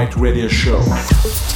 Right radio show.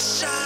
shine.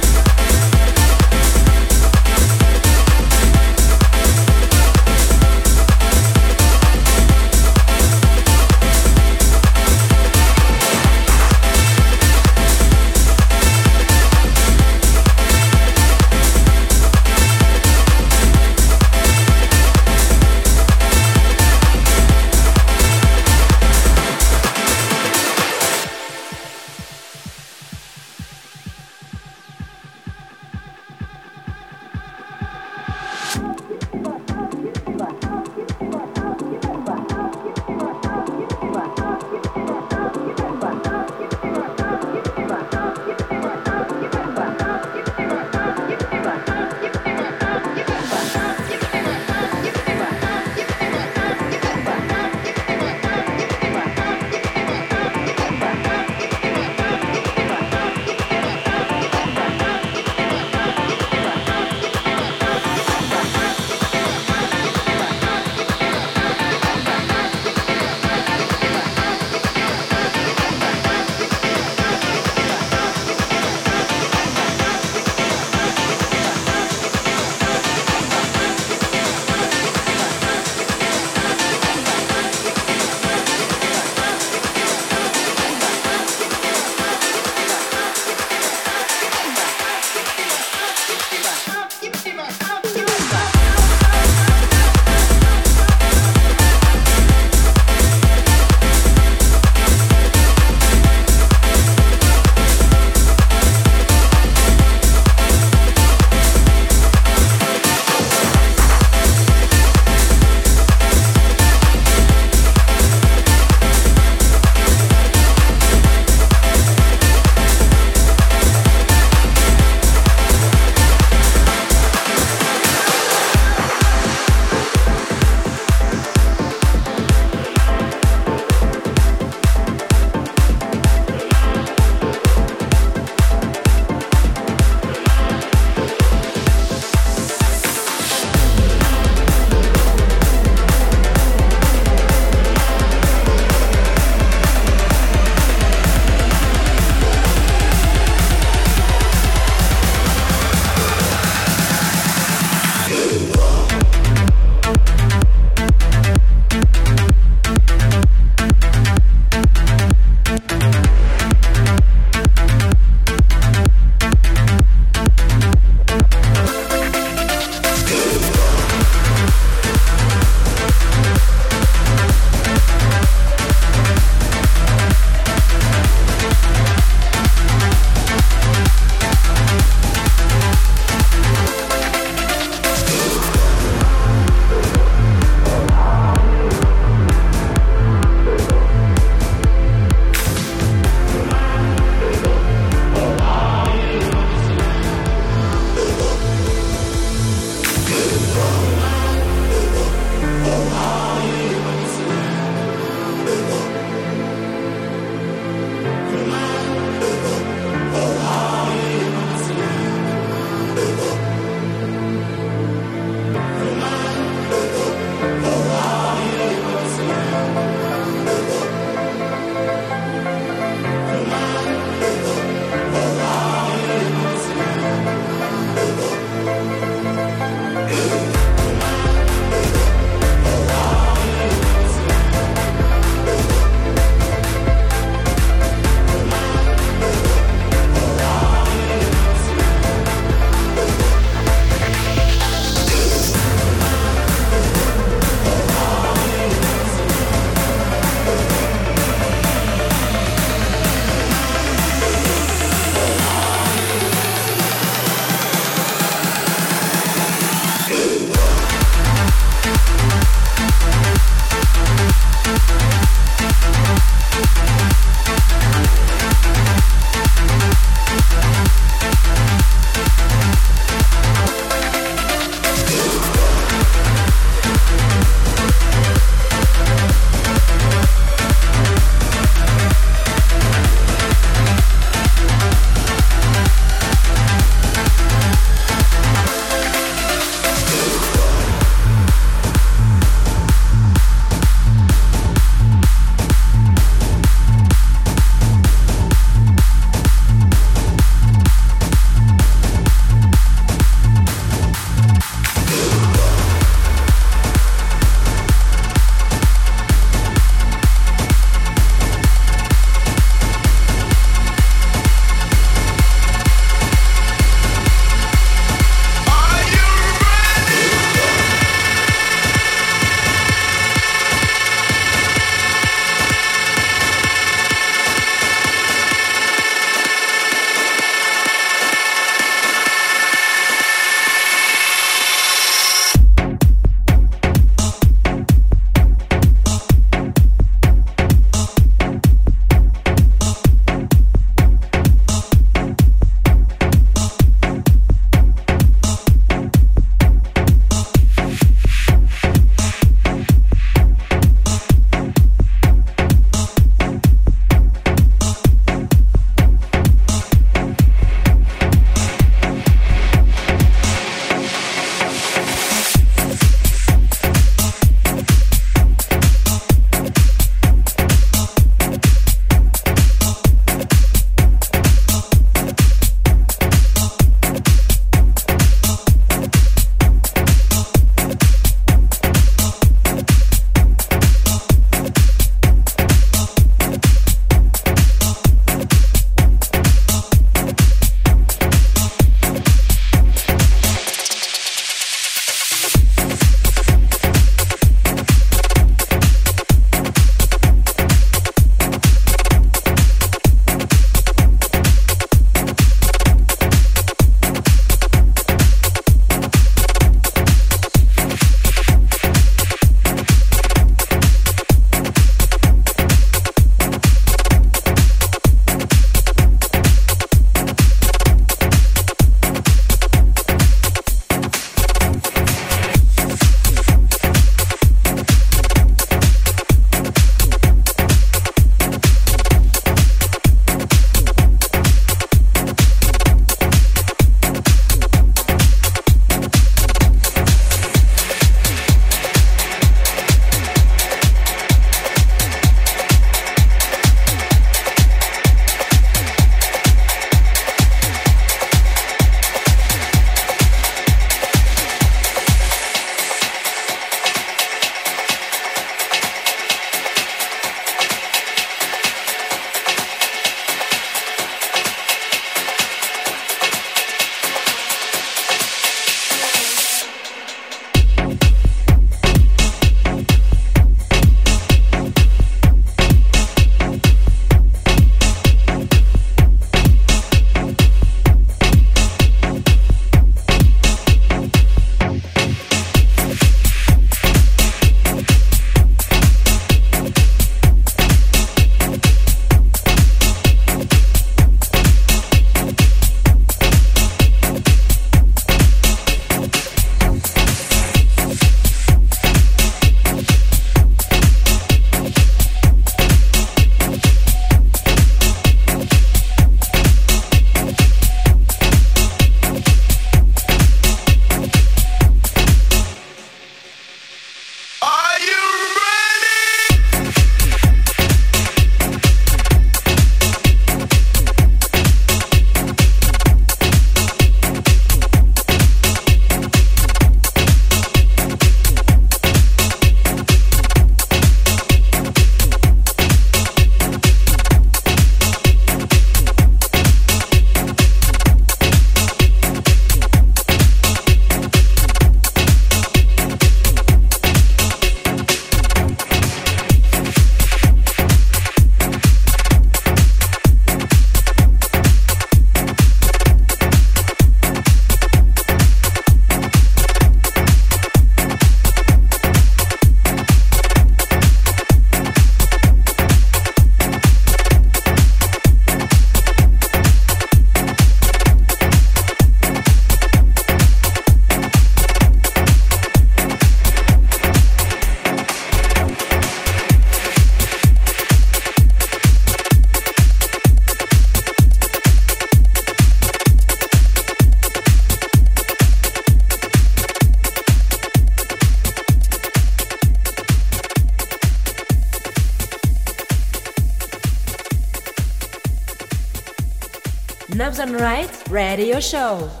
Radio Show.